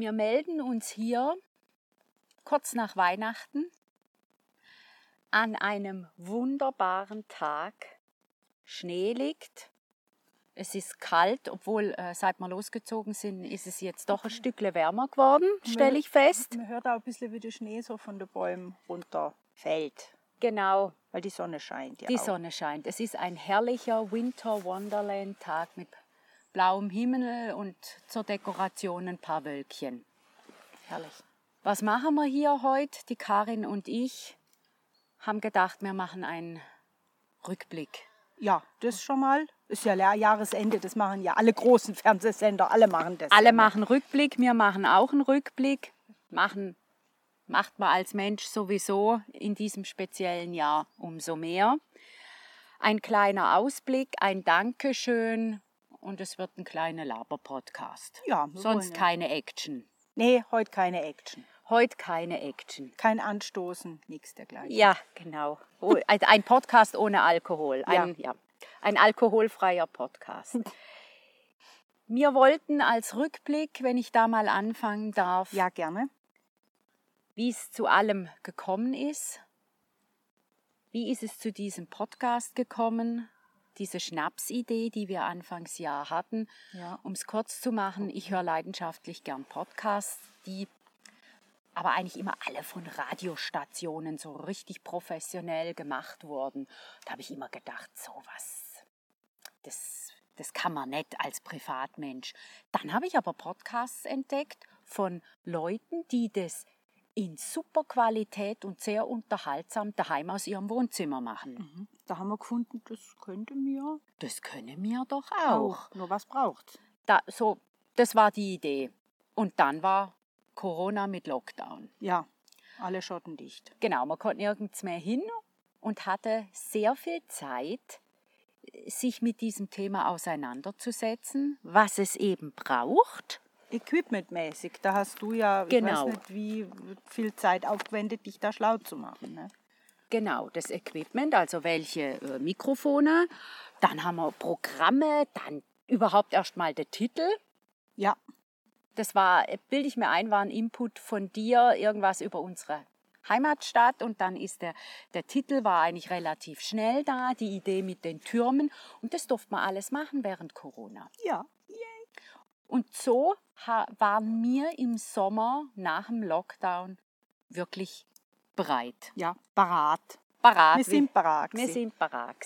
wir melden uns hier kurz nach Weihnachten an einem wunderbaren Tag. Schnee liegt. Es ist kalt, obwohl äh, seit wir losgezogen sind, ist es jetzt doch ein Stückchen wärmer geworden, stelle ich fest. Man hört auch ein bisschen, wie der Schnee so von den Bäumen runterfällt, Genau, weil die Sonne scheint. Ja die auch. Sonne scheint. Es ist ein herrlicher Winter Wonderland Tag mit blauem Himmel und zur Dekoration ein paar Wölkchen. Herrlich. Was machen wir hier heute? Die Karin und ich haben gedacht, wir machen einen Rückblick. Ja, das schon mal. Ist ja Jahresende, das machen ja alle großen Fernsehsender, alle machen das. Alle machen Rückblick, wir machen auch einen Rückblick. Machen, macht man als Mensch sowieso in diesem speziellen Jahr umso mehr. Ein kleiner Ausblick, ein Dankeschön und es wird ein kleiner Laber-Podcast. Ja, Sonst ja. keine Action. Nee, heute keine Action. Heute keine Action. Kein Anstoßen, nichts dergleichen. Ja, genau. Oh, ein Podcast ohne Alkohol. Ein, ja. ein alkoholfreier Podcast. Wir wollten als Rückblick, wenn ich da mal anfangen darf, Ja, gerne. wie es zu allem gekommen ist. Wie ist es zu diesem Podcast gekommen? Diese Schnapsidee, die wir Anfangsjahr hatten. Ja. Um es kurz zu machen, ich höre leidenschaftlich gern Podcasts, die aber eigentlich immer alle von Radiostationen so richtig professionell gemacht wurden. Da habe ich immer gedacht, sowas, das, das kann man nicht als Privatmensch. Dann habe ich aber Podcasts entdeckt von Leuten, die das in super Qualität und sehr unterhaltsam daheim aus ihrem Wohnzimmer machen. Mhm. Da haben wir gefunden, das könnte mir Das können wir doch auch. auch. Nur was braucht. Da, so, das war die Idee. Und dann war Corona mit Lockdown. Ja, alle Schotten dicht. Genau, man konnte nirgends mehr hin und hatte sehr viel Zeit, sich mit diesem Thema auseinanderzusetzen, was es eben braucht. Equipmentmäßig, da hast du ja, Genau. ich weiß nicht, wie viel Zeit aufgewendet, dich da schlau zu machen. Ne? Genau, das Equipment, also welche äh, Mikrofone, dann haben wir Programme, dann überhaupt erst mal der Titel. Ja, Das war, äh, bilde ich mir ein, war ein Input von dir, irgendwas über unsere Heimatstadt und dann ist der, der Titel war eigentlich relativ schnell da, die Idee mit den Türmen und das durfte man alles machen während Corona. ja, Und so waren wir im Sommer nach dem Lockdown wirklich bereit. ja, parat. Parat. Wir sind parat. Wir sind parat.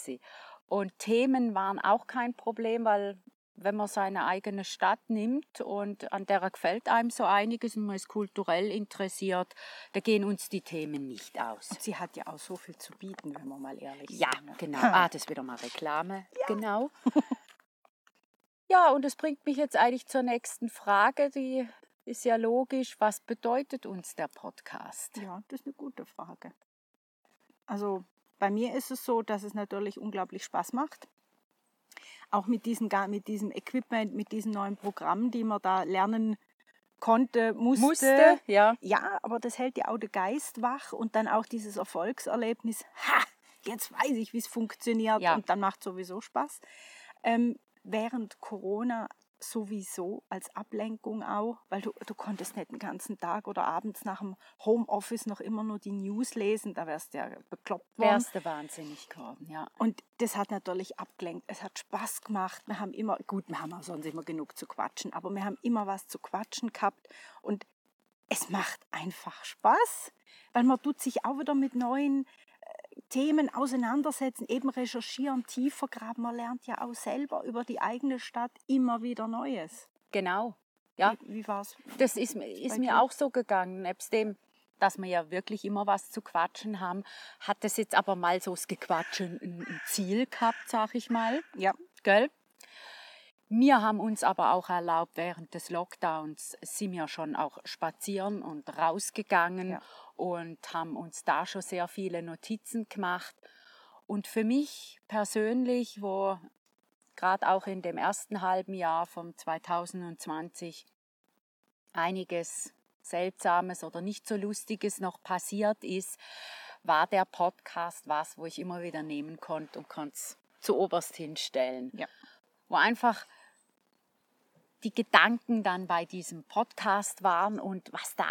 Und Themen waren auch kein Problem, weil wenn man seine eigene Stadt nimmt und an der gefällt einem so einiges und man ist kulturell interessiert, da gehen uns die Themen nicht aus. Und sie hat ja auch so viel zu bieten, wenn wir mal ehrlich Ja, sind. ne? genau. Ah, das ist wieder mal Reklame. Genau. Ja, und das bringt mich jetzt eigentlich zur nächsten Frage, die ist ja logisch. Was bedeutet uns der Podcast? Ja, das ist eine gute Frage. Also bei mir ist es so, dass es natürlich unglaublich Spaß macht. Auch mit, diesen, mit diesem Equipment, mit diesen neuen Programmen, die man da lernen konnte, musste. Musste, ja. Ja, aber das hält ja auch den Geist wach und dann auch dieses Erfolgserlebnis. Ha, jetzt weiß ich, wie es funktioniert Ja. und dann macht sowieso Spaß. Ähm, während Corona sowieso als Ablenkung auch, weil du, du konntest nicht den ganzen Tag oder abends nach dem Homeoffice noch immer nur die News lesen, da wärst du ja bekloppt worden. Wärst du wahnsinnig geworden, ja. Und das hat natürlich abgelenkt. Es hat Spaß gemacht. Wir haben immer, gut, wir haben auch sonst immer genug zu quatschen, aber wir haben immer was zu quatschen gehabt. Und es macht einfach Spaß, weil man tut sich auch wieder mit neuen Themen auseinandersetzen, eben recherchieren, tiefer graben. Man lernt ja auch selber über die eigene Stadt immer wieder Neues. Genau. Ja, Wie, wie war's? das ist, mir- ist mir auch so gegangen. Nebst dem, dass wir ja wirklich immer was zu quatschen haben, hat das jetzt aber mal so das Gequatschen ein, ein Ziel gehabt, sag ich mal. Ja, Gell? Wir haben uns aber auch erlaubt, während des Lockdowns sind wir schon auch spazieren und rausgegangen Ja. Und haben uns da schon sehr viele Notizen gemacht. Und für mich persönlich, wo gerade auch in dem ersten halben Jahr von 2020 einiges Seltsames oder nicht so Lustiges noch passiert ist, war der Podcast was, wo ich immer wieder nehmen konnte und konnte es zu oberst hinstellen. Ja. Wo einfach die Gedanken dann bei diesem Podcast waren und was da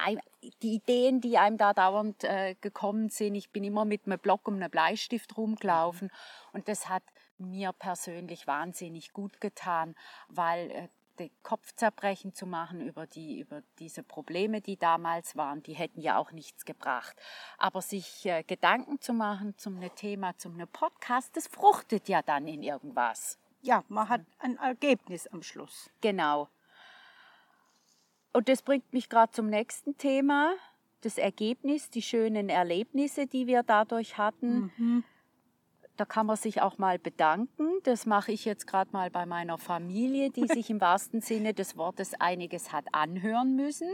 die Ideen, die einem da dauernd äh, gekommen sind. Ich bin immer mit einem Block und einem Bleistift rumgelaufen und das hat mir persönlich wahnsinnig gut getan, weil äh, den Kopfzerbrechen zu machen über, die, über diese Probleme, die damals waren, die hätten ja auch nichts gebracht. Aber sich äh, Gedanken zu machen zum ne Thema, zum ne Podcast, das fruchtet ja dann in irgendwas. Ja, man hat ein Ergebnis am Schluss. Genau. Und das bringt mich gerade zum nächsten Thema, das Ergebnis, die schönen Erlebnisse, die wir dadurch hatten. Mhm. Da kann man sich auch mal bedanken. Das mache ich jetzt gerade mal bei meiner Familie, die sich im wahrsten Sinne des Wortes einiges hat anhören müssen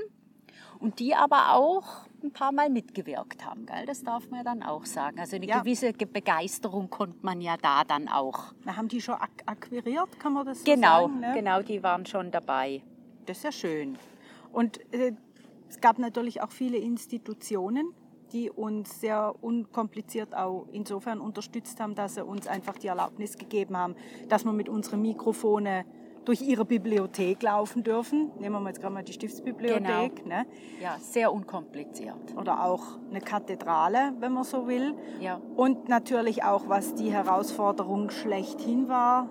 und die aber auch ein paar Mal mitgewirkt haben. Gell? Das darf man dann auch sagen. Also eine ja. gewisse Begeisterung konnte man ja da dann auch. Na, haben die schon ak akquiriert, kann man das so genau, sagen? Ne? Genau, die waren schon dabei. Das ist ja schön. Und äh, es gab natürlich auch viele Institutionen, die uns sehr unkompliziert auch insofern unterstützt haben, dass sie uns einfach die Erlaubnis gegeben haben, dass wir mit unseren Mikrofone durch ihre Bibliothek laufen dürfen. Nehmen wir jetzt gerade mal die Stiftsbibliothek. Genau. Ne? Ja, sehr unkompliziert. Oder auch eine Kathedrale, wenn man so will. Ja. Und natürlich auch, was die Herausforderung schlechthin war,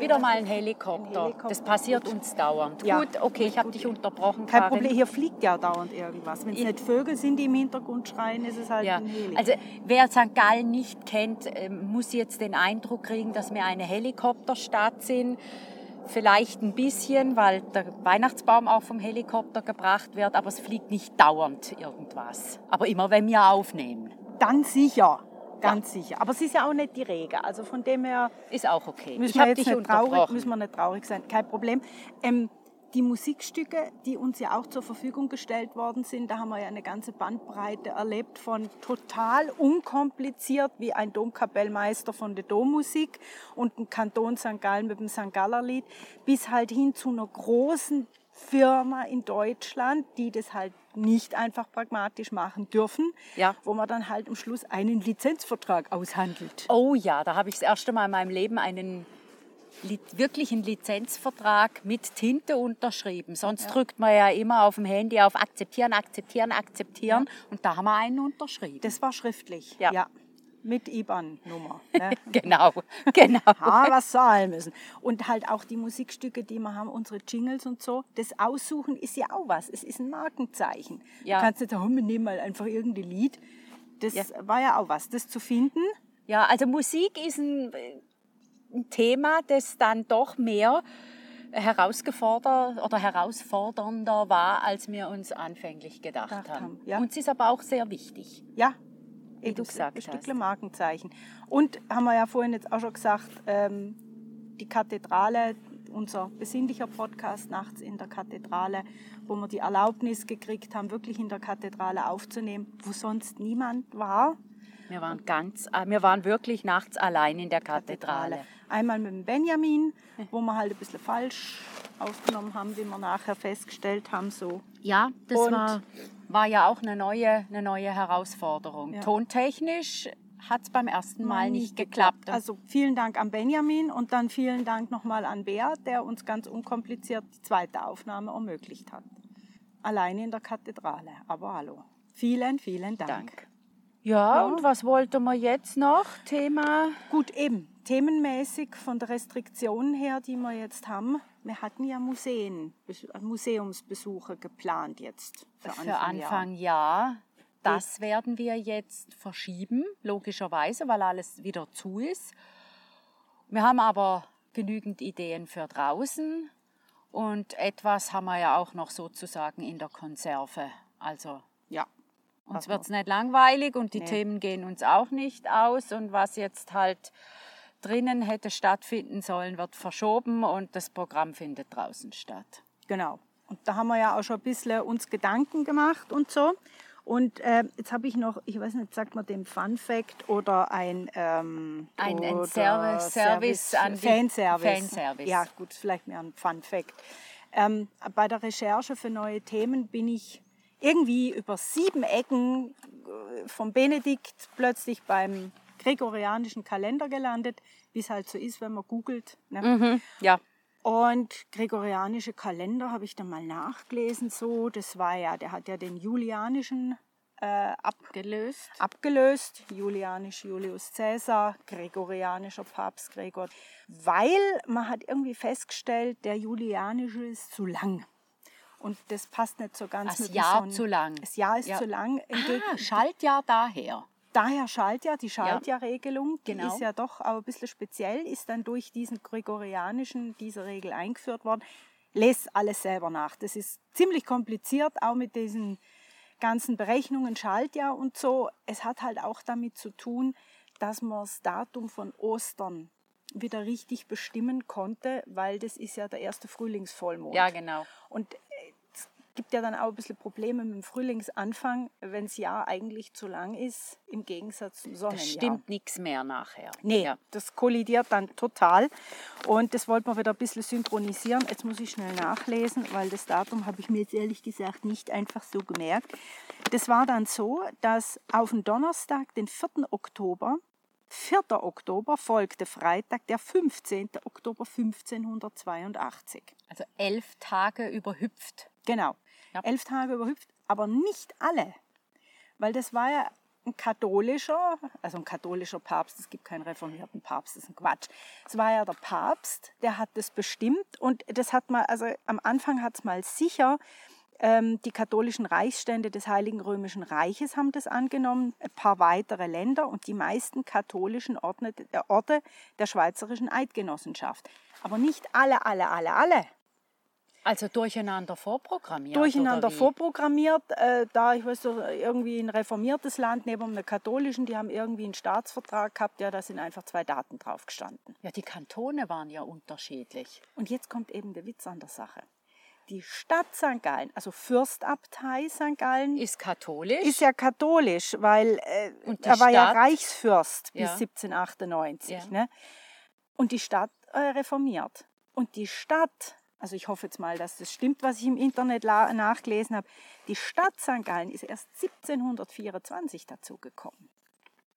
wieder mal ein Helikopter. Das passiert uns dauernd. Ja. Gut, okay, ich habe dich unterbrochen. Kein Karin. Problem, hier fliegt ja dauernd irgendwas. Wenn es nicht Vögel sind, die im Hintergrund schreien, ist es halt ja. ein Helikopter. Also wer St. Gallen nicht kennt, ähm, muss jetzt den Eindruck kriegen, dass wir eine Helikopterstadt sind. Vielleicht ein bisschen, weil der Weihnachtsbaum auch vom Helikopter gebracht wird, aber es fliegt nicht dauernd irgendwas. Aber immer, wenn wir aufnehmen. Dann sicher. Ganz sicher. Aber es ist ja auch nicht die Regel. Also von dem her. Ist auch okay. Müssen, wir, jetzt nicht traurig, müssen wir nicht traurig sein. Kein Problem. Ähm, die Musikstücke, die uns ja auch zur Verfügung gestellt worden sind, da haben wir ja eine ganze Bandbreite erlebt von total unkompliziert wie ein Domkapellmeister von der Dommusik und ein Kanton St. Gallen mit dem St. Galler Lied, bis halt hin zu einer großen Firma in Deutschland, die das halt nicht einfach pragmatisch machen dürfen, ja. wo man dann halt am Schluss einen Lizenzvertrag aushandelt. Oh ja, da habe ich das erste Mal in meinem Leben einen wirklichen Lizenzvertrag mit Tinte unterschrieben. Sonst ja. drückt man ja immer auf dem Handy auf Akzeptieren, Akzeptieren, Akzeptieren. Ja. Und da haben wir einen unterschrieben. Das war schriftlich. Ja. Mit IBAN-Nummer. Ne? genau, genau. Ha, was zahlen müssen. Und halt auch die Musikstücke, die wir haben, unsere Jingles und so. Das Aussuchen ist ja auch was. Es ist ein Markenzeichen. Ja. Du kannst nicht sagen, wir nehmen mal einfach irgendein Lied. Das ja. war ja auch was, das zu finden. Ja, also Musik ist ein, ein Thema, das dann doch mehr herausgefordert oder herausfordernder war, als wir uns anfänglich gedacht, gedacht haben. haben ja. Uns ist aber auch sehr wichtig. Ja, wie du gesagt hast. Stückle Markenzeichen. Und haben wir ja vorhin jetzt auch schon gesagt, ähm, die Kathedrale, unser besinnlicher Podcast nachts in der Kathedrale, wo wir die Erlaubnis gekriegt haben, wirklich in der Kathedrale aufzunehmen, wo sonst niemand war. Wir waren ganz, äh, wir waren wirklich nachts allein in der Kathedrale. Kathedrale. Einmal mit dem Benjamin, wo wir halt ein bisschen falsch aufgenommen haben, wie wir nachher festgestellt haben. So. Ja, das Und war war ja auch eine neue, eine neue Herausforderung. Ja. Tontechnisch hat es beim ersten Mal nicht geklappt. Also vielen Dank an Benjamin und dann vielen Dank nochmal an Bea, der uns ganz unkompliziert die zweite Aufnahme ermöglicht hat. Alleine in der Kathedrale. Aber hallo. Vielen, vielen Dank. Dank. Ja, ja, und was wollte man jetzt noch? Thema? Gut, eben. Themenmäßig von der Restriktion her, die wir jetzt haben, wir hatten ja Museen, Museumsbesuche geplant jetzt. Für Anfang, für Anfang Jahr. Jahr. Das werden wir jetzt verschieben, logischerweise, weil alles wieder zu ist. Wir haben aber genügend Ideen für draußen und etwas haben wir ja auch noch sozusagen in der Konserve. Also uns wird es nicht langweilig und die nee. Themen gehen uns auch nicht aus. Und was jetzt halt drinnen hätte stattfinden sollen, wird verschoben und das Programm findet draußen statt. Genau. Und da haben wir ja auch schon ein bisschen uns Gedanken gemacht und so. Und äh, jetzt habe ich noch, ich weiß nicht, sagt man dem Fun Fact oder ein, ähm, ein, ein Service, Service, an Fanservice. Fanservice. Ja, gut, vielleicht mehr ein Fun Fact. Ähm, bei der Recherche für neue Themen bin ich irgendwie über sieben Ecken äh, vom Benedikt plötzlich beim gregorianischen Kalender gelandet, wie es halt so ist, wenn man googelt. Ne? Mhm, ja. Und gregorianische Kalender habe ich dann mal nachgelesen. So, das war ja, der hat ja den julianischen äh, Abgelöst. abgelöst. Julianisch Julius Caesar, gregorianischer Papst Gregor. Weil man hat irgendwie festgestellt, der julianische ist zu lang. Und das passt nicht so ganz Das Jahr zu lang. Das Jahr ist Ja. zu lang. Im Ah, Schaltjahr daher. Daher Schaltjahr, die Schaltjahrregelung, die genau. ist ja doch auch ein bisschen speziell, ist dann durch diesen gregorianischen, diese Regel eingeführt worden. Lest alles selber nach. Das ist ziemlich kompliziert, auch mit diesen ganzen Berechnungen, Schaltjahr und so. Es hat halt auch damit zu tun, dass man das Datum von Ostern wieder richtig bestimmen konnte, weil das ist ja der erste Frühlingsvollmond. Ja, genau. Und gibt ja dann auch ein bisschen Probleme mit dem Frühlingsanfang, wenn das Jahr eigentlich zu lang ist, im Gegensatz zum Sonnenjahr. Das stimmt nichts mehr nachher. Nee, Ja. das kollidiert dann total. Und das wollten wir wieder ein bisschen synchronisieren. Jetzt muss ich schnell nachlesen, weil das Datum habe ich mir jetzt ehrlich gesagt nicht einfach so gemerkt. Das war dann so, dass auf den Donnerstag, den 4. Oktober, 4. Oktober folgte Freitag, der 15. Oktober 1582. Also elf Tage überhüpft. Genau. Ja. Elf Tage überhüpft, aber nicht alle. Weil das war ja ein katholischer, also ein katholischer Papst, es gibt keinen reformierten Papst, das ist ein Quatsch. Es war ja der Papst, der hat das bestimmt und das hat mal, also am Anfang hat es mal sicher, ähm, die katholischen Reichsstände des Heiligen Römischen Reiches haben das angenommen, ein paar weitere Länder und die meisten katholischen äh, Orte der Schweizerischen Eidgenossenschaft. Aber nicht alle, alle, alle, alle Also durcheinander vorprogrammiert. durcheinander vorprogrammiert. Äh, da, ich weiß so, irgendwie ein reformiertes Land neben einem katholischen, die haben irgendwie einen Staatsvertrag gehabt, ja, da sind einfach zwei Daten drauf gestanden. Ja, die Kantone waren ja unterschiedlich. Und jetzt kommt eben der Witz an der Sache. Die Stadt St. Gallen, also Fürstabtei St. Gallen, Ist katholisch. ist ja katholisch, weil äh, er war ja? Reichsfürst bis Ja. 1798. Ja. Ne? Und die Stadt äh, reformiert. Und die Stadt, also ich hoffe jetzt mal, dass das stimmt, was ich im Internet nachgelesen habe, die Stadt St. Gallen ist erst 1724 dazugekommen.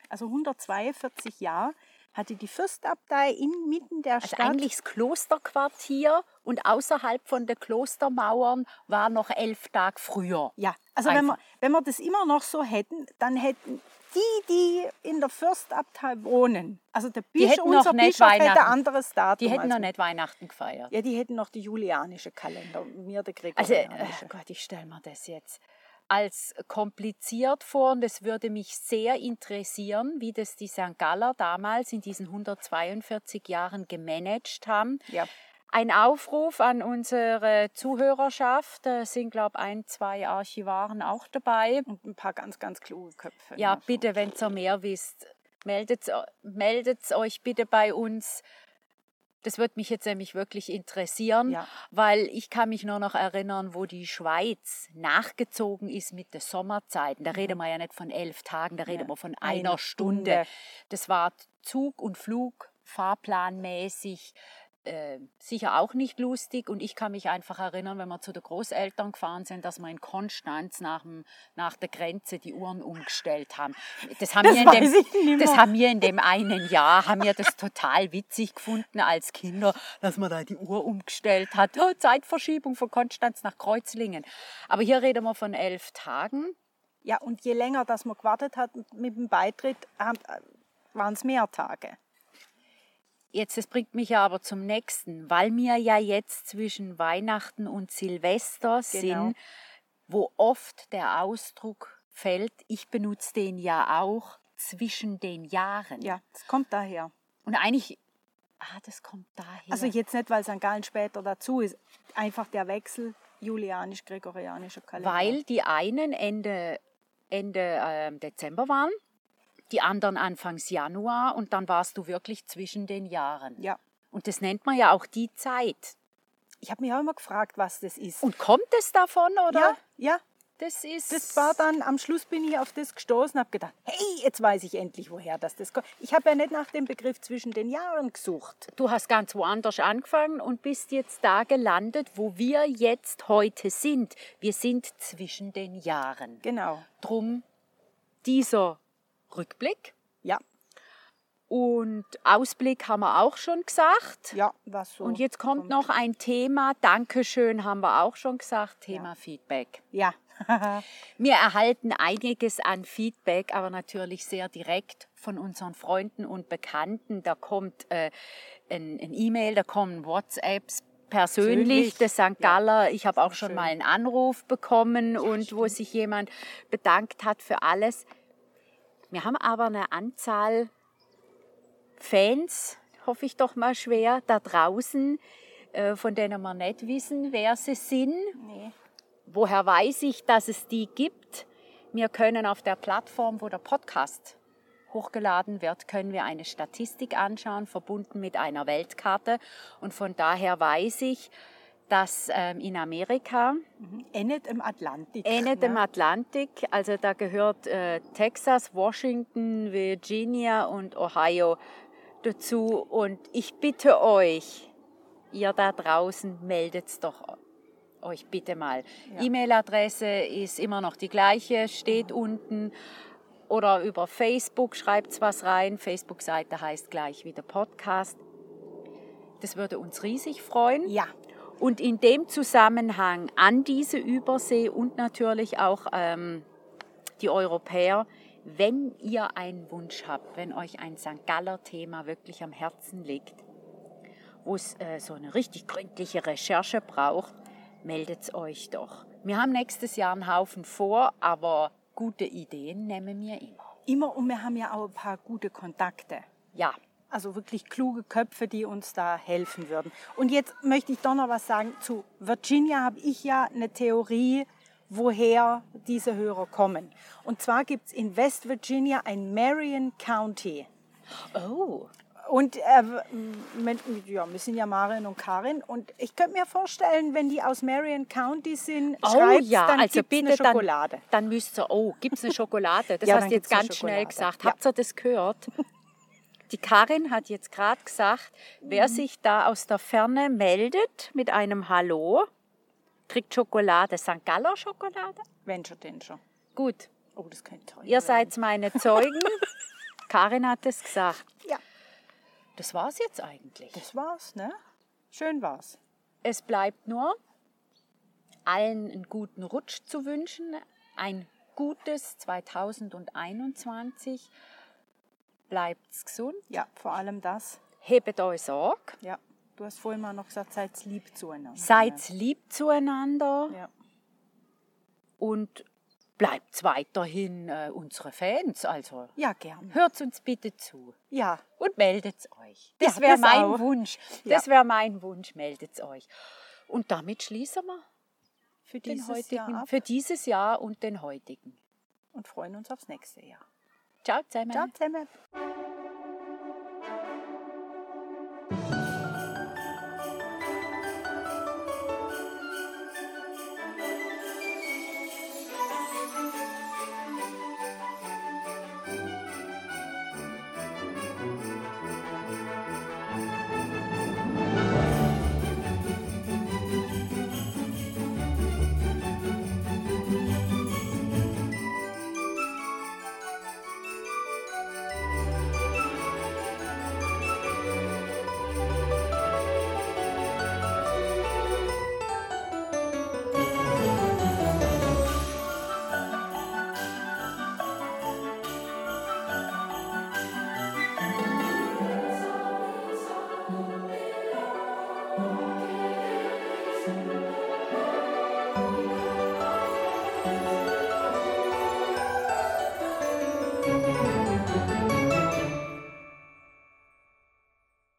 Also 142 Jahre hatte die Fürstabtei inmitten der also Stadt. eigentlich das Klosterquartier und außerhalb von den Klostermauern war noch elf Tage früher. Ja, also wenn wir, wenn wir das immer noch so hätten, dann hätten die, die in der Fürstabtei wohnen, also der Bischof, unser Bischof hätte ein Weihnachten. anderes Datum. Die hätten noch wir. nicht Weihnachten gefeiert. Ja, die hätten noch die julianische Kalender, mir der Also, äh, gregorianische. Gott, ich stelle mir das jetzt als kompliziert vor und es würde mich sehr interessieren, wie das die St. Galler damals in diesen 142 Jahren gemanagt haben. ja. Ein Aufruf an unsere Zuhörerschaft, da sind, glaube ich, ein, zwei Archivaren auch dabei. Und ein paar ganz, ganz kluge Köpfe. Ja, bitte, wenn ihr mehr wisst, meldet, meldet euch bitte bei uns. Das wird mich jetzt nämlich wirklich interessieren, Ja. weil ich kann mich nur noch erinnern, wo die Schweiz nachgezogen ist mit den Sommerzeiten. Da reden wir ja nicht von elf Tagen, da reden wir von einer, einer Stunde. Stunde. Das war Zug und Flug, fahrplanmäßig. Äh, sicher auch nicht lustig und ich kann mich einfach erinnern, wenn wir zu den Großeltern gefahren sind, dass wir in Konstanz nach, dem, nach der Grenze die Uhren umgestellt haben. Das haben, Das wir, in dem, das haben wir in dem einen Jahr, haben wir das total witzig gefunden als Kinder, dass man da die Uhr umgestellt hat. Oh, Zeitverschiebung von Konstanz nach Kreuzlingen. Aber hier reden wir von elf Tagen. ja, und je länger das man gewartet hat mit dem Beitritt, waren es mehr Tage. Jetzt, das bringt mich ja aber zum nächsten, weil wir ja jetzt zwischen Weihnachten und Silvester Genau. sind, wo oft der Ausdruck fällt, ich benutze den ja auch zwischen den Jahren. Ja, es kommt daher. Und eigentlich, ah, das kommt daher. Also jetzt nicht, weil St. Gallen später dazu ist, einfach der Wechsel julianisch-gregorianischer Kalender. weil die einen Ende, Ende ähm, Dezember waren, die anderen Anfangs Januar und dann warst du wirklich zwischen den Jahren. Ja, Und das nennt man ja auch die Zeit. ich habe mich auch immer gefragt, was das ist. Und kommt es davon, oder? ja, ja, Das ist. das war dann, am Schluss bin ich auf das gestoßen und habe gedacht, hey, jetzt weiß ich endlich, woher das, das kommt. Ich habe ja nicht nach dem Begriff zwischen den Jahren gesucht. Du hast ganz woanders angefangen und bist jetzt da gelandet, wo wir jetzt heute sind. Wir sind zwischen den Jahren. Genau, Drum dieser Rückblick. ja. Und Ausblick haben wir auch schon gesagt. Ja, was so. Und jetzt kommt, noch ein Thema. Dankeschön haben wir auch schon gesagt. Thema Feedback. Ja. Wir erhalten einiges an Feedback, aber natürlich sehr direkt von unseren Freunden und Bekannten. Da kommt äh, ein, ein E-Mail, da kommen WhatsApps persönlich des St. Galler. Ich habe auch schon schön. mal einen Anruf bekommen und wo sich jemand bedankt hat für alles. Wir haben aber eine Anzahl Fans, hoffe ich doch mal schwer, da draußen, äh, von denen wir nicht wissen, wer sie sind. nee. Woher weiß ich, dass es die gibt? Wir können auf der Plattform, wo der Podcast hochgeladen wird, können wir eine Statistik anschauen, verbunden mit einer Weltkarte. Und von daher weiß ich, dass ähm, in Amerika, Endet im Atlantik. endet ne? im Atlantik, also da gehört äh, Texas, Washington, Virginia und Ohio dazu. Und ich bitte euch, ihr da draußen, meldet's doch euch bitte mal. Ja. E-Mail-Adresse ist immer noch die gleiche, steht unten. Oder über Facebook schreibt was rein. Facebook-Seite heißt gleich wie der Podcast. Das würde uns riesig freuen. Ja, Und in dem Zusammenhang an diese Übersee und natürlich auch ähm, die Europäer, wenn ihr einen Wunsch habt, wenn euch ein St. Galler Thema wirklich am Herzen liegt, wo es äh, so eine richtig gründliche Recherche braucht, meldet euch doch. Wir haben nächstes Jahr einen Haufen vor, aber gute Ideen nehmen wir immer. immer und wir haben ja auch ein paar gute Kontakte. Ja, Also wirklich kluge Köpfe, die uns da helfen würden. Und jetzt möchte ich doch noch was sagen. Zu Virginia habe ich ja eine Theorie, woher diese Hörer kommen. Und zwar gibt es in West Virginia ein Marion County. oh, Und äh, mit, ja, wir sind ja Marin und Karin. Und ich könnte mir vorstellen, wenn die aus Marion County sind, Oh schreibt's, ja, dann also gibt's bitte eine Schokolade. Dann, dann müsst ihr, oh, gibt es eine Schokolade? Das Ja, hast du jetzt ganz schnell gesagt. Ja. Habt ihr das gehört? Die Karin hat jetzt gerade gesagt, wer Mhm. sich da aus der Ferne meldet mit einem Hallo, kriegt Schokolade. St. Galler Schokolade? Wenn schon, denn schon. Gut, Oh, das könnte ihr seid meine Zeugen. Karin hat es gesagt. Ja, Das war's jetzt eigentlich. das war's, ne? Schön war's. Es bleibt nur, allen einen guten Rutsch zu wünschen, ein gutes 2021. Bleibt's gesund, Ja, vor allem das. hebt euch Sorge, Ja, du hast vorhin mal noch gesagt, seid lieb zueinander. seid lieb zueinander Ja. und bleibt weiterhin äh, unsere Fans. Also ja, gern. hört uns bitte zu Ja, und meldet euch. Das Ja, wäre mein auch. Wunsch. Ja. Das wäre mein Wunsch, meldet euch. Und damit schließen wir für dieses heutigen, Jahr ab für dieses Jahr und den heutigen. und freuen uns aufs nächste Jahr. Ciao zusammen. Ciao zusammen.